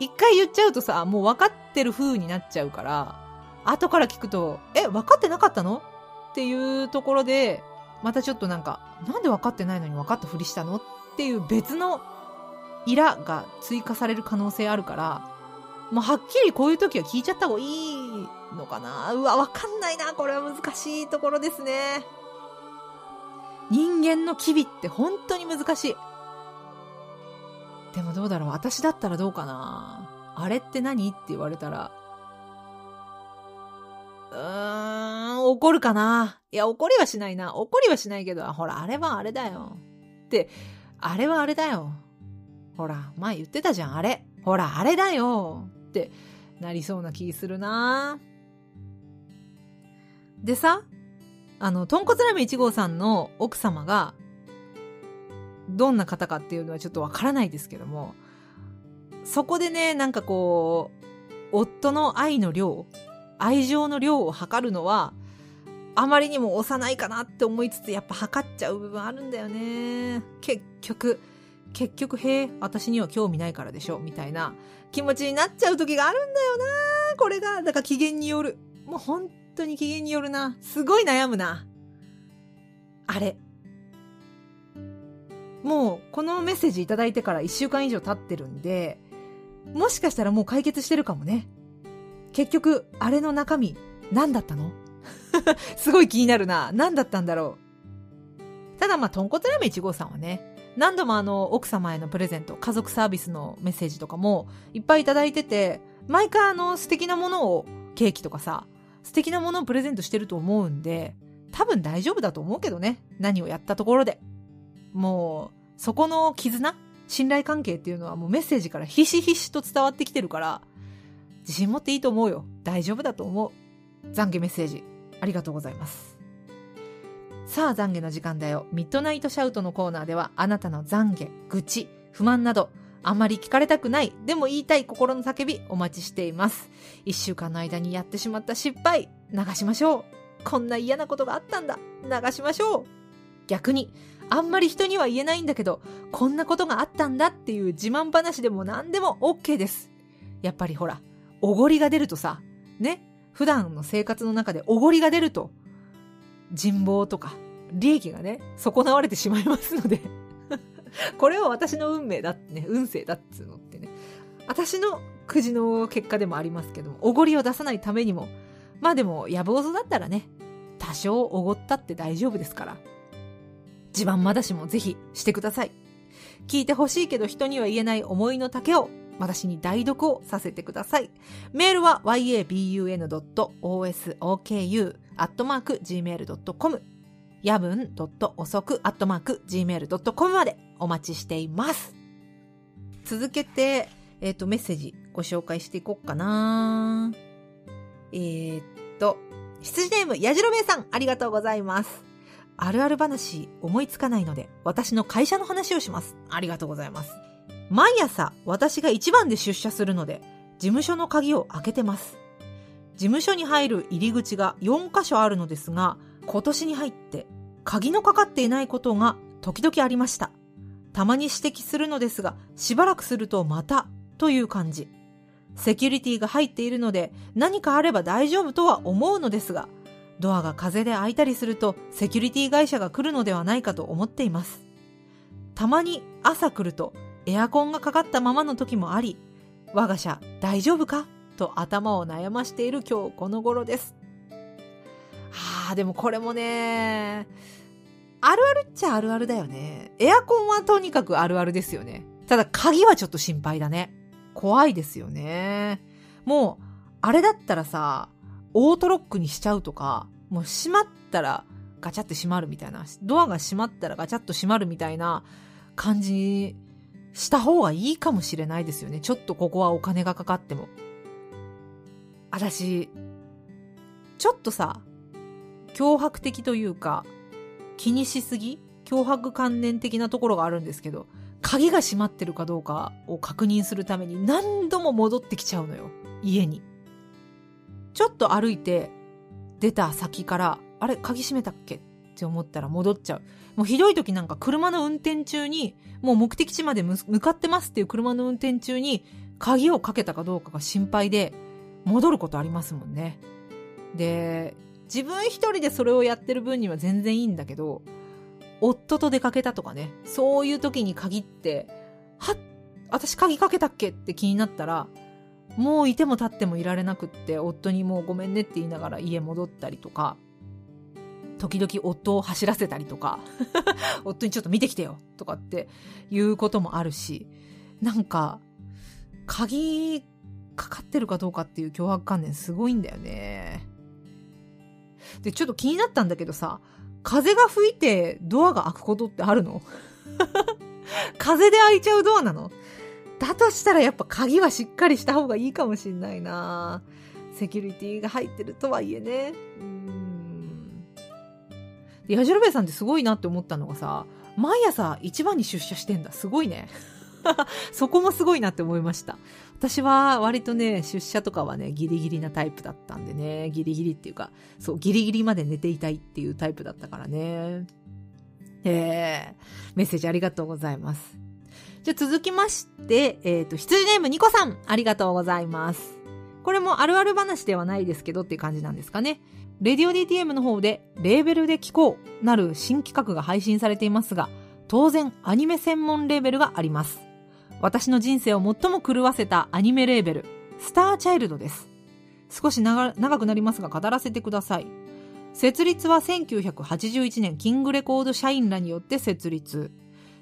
一回言っちゃうとさ、もう分かってる風になっちゃうから、後から聞くと、え、分かってなかったの？っていうところで、またちょっとなんか、なんで分かってないのに分かったふりしたの？っていう別のイラが追加される可能性あるから、もうはっきりこういう時は聞いちゃった方がいいのかな？うわ、わかんないな。これは難しいところですね。人間の機微って本当に難しい。でもどうだろう私だったらどうかなあれって何？って言われたら、うーん、怒るかないや、怒りはしないな。怒りはしないけど、ほら、あれはあれだよ。って、あれはあれだよ。ほら、前言ってたじゃん、あれ。ほら、あれだよ。ってなりそうな気するなでさ、あの、豚骨ラーメン1号さんの奥様が、どんな方かっていうのはちょっとわからないですけども、そこでね、なんかこう、夫の愛の量、愛情の量を測るのは、あまりにも幼いかなって思いつつ、やっぱ測っちゃう部分あるんだよね。結局、結局、へえ、私には興味ないからでしょ、みたいな気持ちになっちゃう時があるんだよなこれが、だから機嫌による。もう本当に機嫌によるな。すごい悩むな。あれ、もうこのメッセージいただいてから1週間以上経ってるんで、もしかしたらもう解決してるかもね。結局、あれの中身、何だったの？すごい気になるな。何だったんだろう？ただまあ、豚骨ラーメン1号さんはね、何度もあの、奥様へのプレゼント、家族サービスのメッセージとかもいっぱいいただいてて、毎回あの、素敵なものを、ケーキとかさ、素敵なものをプレゼントしてると思うんで、多分大丈夫だと思うけどね。何をやったところで。もう、そこの絆信頼関係っていうのはもうメッセージからひしひしと伝わってきてるから、自信持っていいと思うよ。大丈夫だと思う。懺悔メッセージ、ありがとうございます。さあ、懺悔の時間だよ。ミッドナイトシャウトのコーナーでは、あなたの懺悔、愚痴、不満など、あまり聞かれたくない、でも言いたい心の叫びお待ちしています。一週間の間にやってしまった失敗、流しましょう。こんな嫌なことがあったんだ、流しましょう。逆に、あんまり人には言えないんだけど、こんなことがあったんだっていう自慢話でも何でも OK です。やっぱりほら、おごりが出るとさ、ね、普段の生活の中でおごりが出ると、人望とか、利益がね、損なわれてしまいますので これは私の運命だってね、運勢だっつうのってね、私のくじの結果でもありますけども、おごりを出さないためにも、まあでも、野望だったらね、多少おごったって大丈夫ですから。自慢まだしもぜひしてください。聞いてほしいけど人には言えない思いの丈を私に代読をさせてください。メールは yabun.osoku.gmail.com やぶん遅く .gmail.com までお待ちしています。続けて、えっ、ー、と、メッセージご紹介していこうかな。えー、っと、羊ネーム、やじろべえさん、ありがとうございます。あるある話思いつかないので、私の会社の話をします。ありがとうございます。毎朝、私が一番で出社するので、事務所の鍵を開けてます。事務所に入る入り口が4箇所あるのですが、今年に入って鍵のかかっていないことが時々ありました。たまに指摘するのですが、しばらくするとまたという感じ。セキュリティが入っているので何かあれば大丈夫とは思うのですが、ドアが風で開いたりするとセキュリティ会社が来るのではないかと思っています。たまに朝来るとエアコンがかかったままの時もあり、我が社大丈夫か？と頭を悩ましている今日この頃です。はあ、でもこれもね、あるあるっちゃあるあるだよね。エアコンはとにかくあるあるですよね。ただ鍵はちょっと心配だね。怖いですよね。もう、あれだったらさ、オートロックにしちゃうとか、もう閉まったらガチャって閉まるみたいな、ドアが閉まったらガチャッと閉まるみたいな感じにした方がいいかもしれないですよね。ちょっとここはお金がかかっても。私、ちょっとさ、脅迫的というか、気にしすぎ脅迫観念的なところがあるんですけど、鍵が閉まってるかどうかを確認するために何度も戻ってきちゃうのよ。家に。ちょっと歩いて出た先から、あれ、鍵閉めたっけって思ったら戻っちゃう。もうひどい時なんか車の運転中に、もう目的地まで向かってますっていう車の運転中に、鍵をかけたかどうかが心配で、戻ることありますもんね。で、自分一人でそれをやってる分には全然いいんだけど、夫と出かけたとかね、そういう時に限って、はっ、私鍵かけたっけって気になったら、もういても立ってもいられなくって、夫にもうごめんねって言いながら家戻ったりとか、時々夫を走らせたりとか、夫にちょっと見てきてよとかっていうこともあるし、なんか、鍵かかってるかどうかっていう脅迫観念すごいんだよね。で、ちょっと気になったんだけどさ、風が吹いてドアが開くことってあるの？風で開いちゃうドアなの？だとしたらやっぱ鍵はしっかりした方がいいかもしんないなセキュリティが入ってるとはいえね。うん。で、ヤジロベさんってすごいなって思ったのがさ、毎朝一番に出社してんだ。すごいね。そこもすごいなって思いました。私は割とね、出社とかはね、ギリギリなタイプだったんでね、ギリギリっていうか、そう、ギリギリまで寝ていたいっていうタイプだったからね。えー、メッセージありがとうございます。じゃ続きまして、えっ、ー、と、羊ネームニコさん、ありがとうございます。これもあるある話ではないですけどっていう感じなんですかね。レディオ DTM の方で、レーベルで聴こうなる新企画が配信されていますが、当然アニメ専門レーベルがあります。私の人生を最も狂わせたアニメレーベル、スターチャイルドです。少し長くなりますが語らせてください。設立は1981年キングレコード社員らによって設立。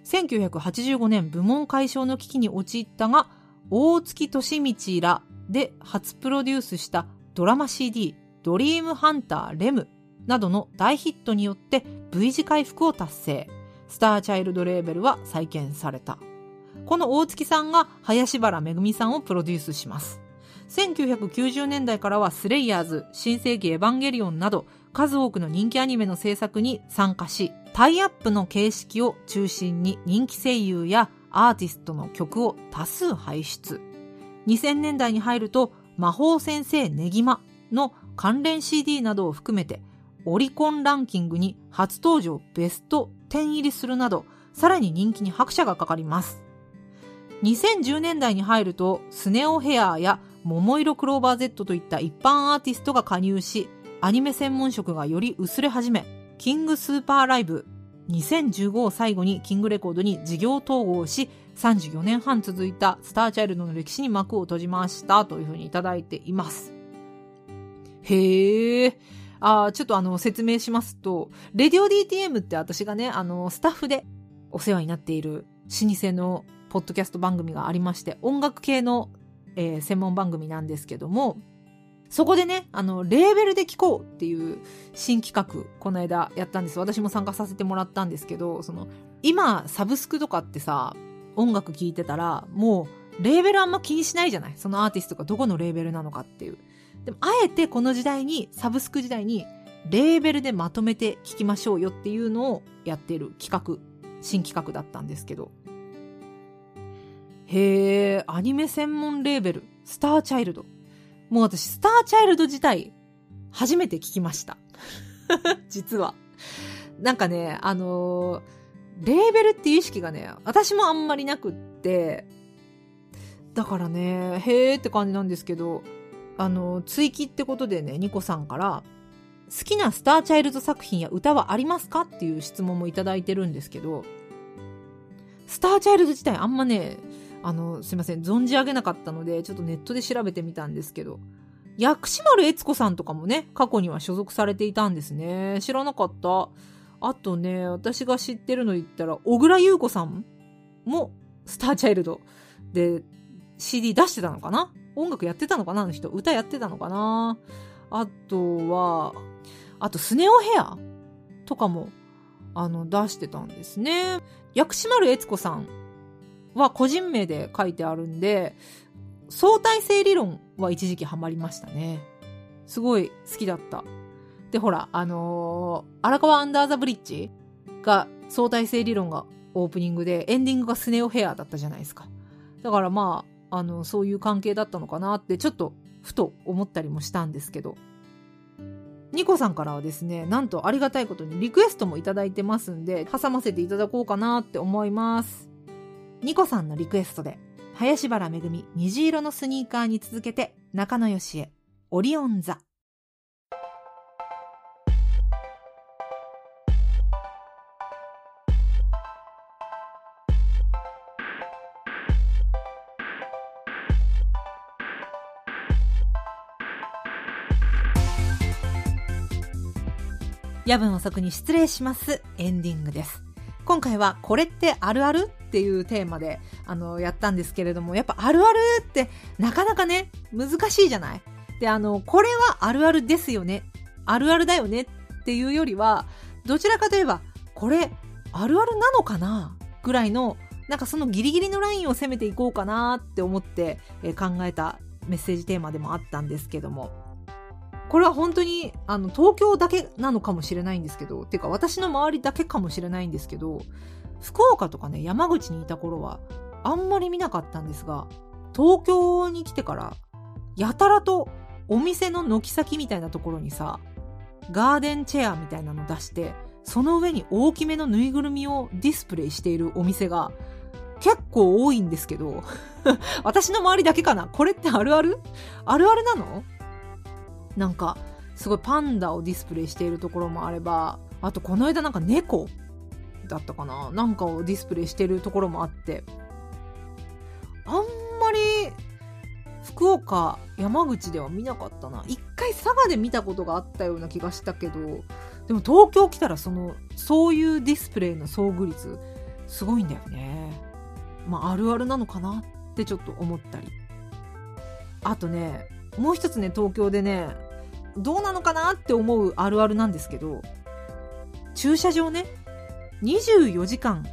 1985年部門解消の危機に陥ったが、大月俊道らで初プロデュースしたドラマ CD、ドリームハンターレムなどの大ヒットによって V 字回復を達成。スターチャイルドレーベルは再建された。この大月さんが林原めぐみさんをプロデュースします。1990年代からはスレイヤーズ、新世紀エヴァンゲリオンなど数多くの人気アニメの制作に参加し、タイアップの形式を中心に人気声優やアーティストの曲を多数輩出。2000年代に入ると魔法先生ネギマの関連 CD などを含めてオリコンランキングに初登場ベスト10入りするなどさらに人気に拍車がかかります。2010年代に入るとスネオヘアや桃色クローバー Z といった一般アーティストが加入し、アニメ専門色がより薄れ始め、キングスーパーライブ2015を最後にキングレコードに事業統合し、34年半続いたスターチャイルドの歴史に幕を閉じましたというふうにいただいています。へえ。あちょっとあの説明しますと、レディオ DTM って私がね、あのスタッフでお世話になっている老舗のポッドキャスト番組がありまして、音楽系のえー、専門番組なんですけども、そこでね、あの、レーベルで聴こうっていう新企画、この間やったんです。私も参加させてもらったんですけど、その、今、サブスクとかってさ、音楽聴いてたら、もう、レーベルあんま気にしないじゃない？そのアーティストがどこのレーベルなのかっていう。でも、あえてこの時代に、サブスク時代に、レーベルでまとめて聴きましょうよっていうのをやってる企画、新企画だったんですけど。へえ、アニメ専門レーベル、スターチャイルド。もう私、スターチャイルド自体、初めて聞きました。実は。なんかね、あのー、レーベルっていう意識がね、私もあんまりなくって、だからね、へーって感じなんですけど、あの、追記ってことでね、ニコさんから、好きなスターチャイルド作品や歌はありますかっていう質問もいただいてるんですけど、スターチャイルド自体あんまね、あの、すいません、存じ上げなかったので、ちょっとネットで調べてみたんですけど、薬師丸悦子さんとかもね、過去には所属されていたんですね。知らなかった。あとね、私が知ってるの言ったら、小倉優子さんも、スターチャイルドで CD 出してたのかな？音楽やってたのかな？あの人。歌やってたのかな？あとは、あと、スネオヘアとかも、あの、出してたんですね。薬師丸悦子さんは個人名で書いてあるんで、相対性理論は一時期ハマりましたね。すごい好きだった。で、ほら、あのー、荒川アンダーザブリッジが相対性理論がオープニングで、エンディングがスネオヘアだったじゃないですか。だからまあ、あの、そういう関係だったのかなって、ちょっと、ふと思ったりもしたんですけど。ニコさんからはですね、なんとありがたいことにリクエストもいただいてますんで、挟ませていただこうかなって思います。ニコさんのリクエストで、林原めぐみ虹色のスニーカーに続けて、中野よしえ、オリオン座。夜分遅くに失礼します。エンディングです。今回はこれってあるある？っていうテーマで、あの、やったんですけれども、やっぱあるあるってなかなかね、難しいじゃない？で、あの、これはあるあるですよね。あるあるだよねっていうよりは、どちらかといえば、これ、あるあるなのかな？ぐらいの、なんかそのギリギリのラインを攻めていこうかなって思って、えー、考えたメッセージテーマでもあったんですけども。これは本当に、あの、東京だけなのかもしれないんですけど、てか私の周りだけかもしれないんですけど、福岡とかね、山口にいた頃は、あんまり見なかったんですが、東京に来てから、やたらとお店の軒先みたいなところにさ、ガーデンチェアみたいなの出して、その上に大きめのぬいぐるみをディスプレイしているお店が結構多いんですけど、私の周りだけかな？これってあるある？あるあるなの？なんか、すごいパンダをディスプレイしているところもあれば、あとこの間なんか猫だったかななんかをディスプレイしてるところもあって、あんまり福岡、山口では見なかったな。一回佐賀で見たことがあったような気がしたけど、でも東京来たらその、そういうディスプレイの遭遇率、すごいんだよね。まあ、あるあるなのかなってちょっと思ったり。あとね、もう一つね、東京でね、どうなのかなって思うあるあるなんですけど、駐車場ね、24時間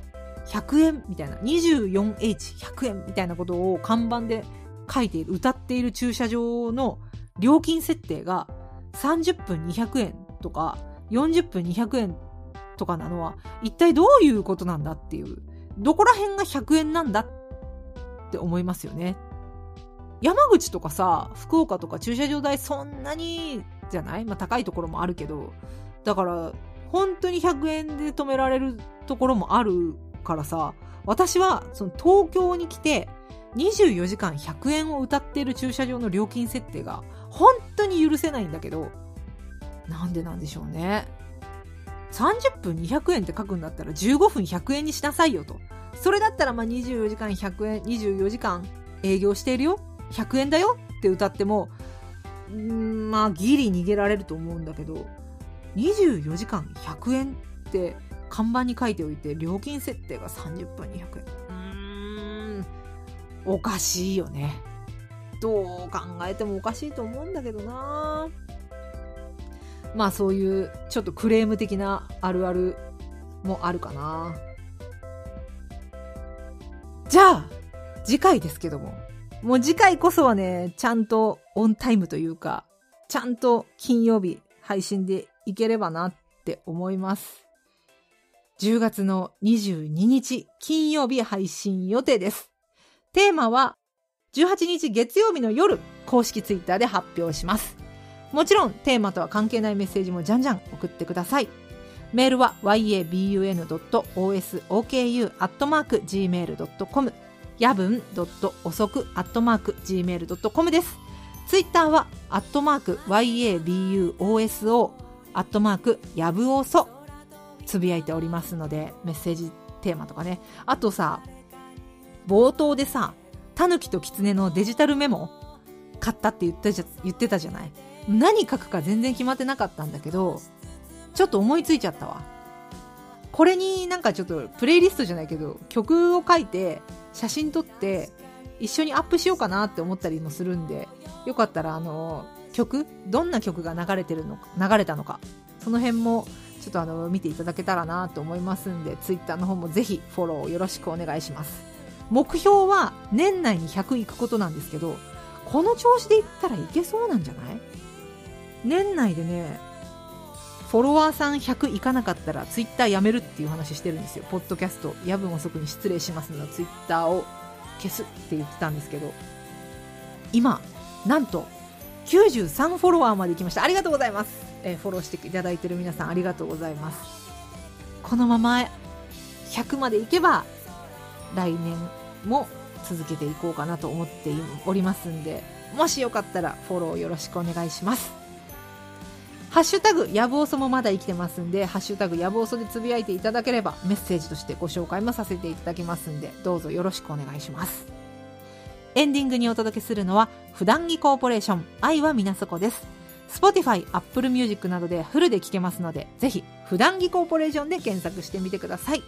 100円みたいな、24H100 円みたいなことを看板で書いている、歌っている駐車場の料金設定が30分200円とか40分200円とかなのは一体どういうことなんだっていう、どこら辺が100円なんだって思いますよね。山口とかさ、福岡とか駐車場代そんなにじゃない？まあ高いところもあるけど、だから本当に100円で止められるところもあるからさ、私はその東京に来て24時間100円を歌っている駐車場の料金設定が本当に許せないんだけど、なんでなんでしょうね。30分200円って書くんだったら15分100円にしなさいよと。それだったらまあ24時間100円、24時間営業しているよ ?100 円だよって歌っても、んまあギリ逃げられると思うんだけど、24時間100円って看板に書いておいて料金設定が30分200円。うーん、おかしいよね。どう考えてもおかしいと思うんだけどなまあそういうちょっとクレーム的なあるあるもあるかな。じゃあ、次回ですけども。もう次回こそはね、ちゃんとオンタイムというか、ちゃんと金曜日配信でいければなって思います。10月の22日金曜日配信予定です。テーマは18日月曜日の夜公式ツイッターで発表します。もちろんテーマとは関係ないメッセージもじゃんじゃん送ってください。メールは yabun.osoku.gmail.com やぶん遅く .gmail.com です。ツイッターは、アットマーク、yabuoso、アットマーク、やぶおそ、つぶやいておりますので、メッセージテーマとかね。あとさ、冒頭でさ、タヌキとキツネのデジタルメモ買ったって言ったじゃ言ってたじゃない何書くか全然決まってなかったんだけど、ちょっと思いついちゃったわ。これになんかちょっとプレイリストじゃないけど、曲を書いて、写真撮って、一緒にアップしようかなって思ったりもするんで、よかったらあの、曲どんな曲が流れてるの、流れたのか、その辺もちょっとあの、見ていただけたらなと思いますんで、Twitter の方もぜひフォローよろしくお願いします。目標は年内に100いくことなんですけど、この調子でいったらいけそうなんじゃない？年内でね、フォロワーさん100いかなかったらツイッターやめるっていう話してるんですよ。ポッドキャスト、夜分遅くに失礼しますのツイッターを消すって言ってたんですけど、今、なんと93フォロワーまで行きました。ありがとうございます。えー、フォローしていただいてる皆さんありがとうございます。このまま100までいけば、来年も続けていこうかなと思っておりますんで、もしよかったらフォローよろしくお願いします。ハッシュタグ、やぶおそもまだ生きてますんで、ハッシュタグ、やぶおそでつぶやいていただければ、メッセージとしてご紹介もさせていただきますんで、どうぞよろしくお願いします。エンディングにお届けするのは、普段着コーポレーション、愛はみなそこです。Spotify、Apple Music などでフルで聴けますので、ぜひ、普段着コーポレーションで検索してみてください。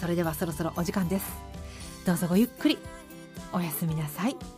それではそろそろお時間です。どうぞごゆっくり、おやすみなさい。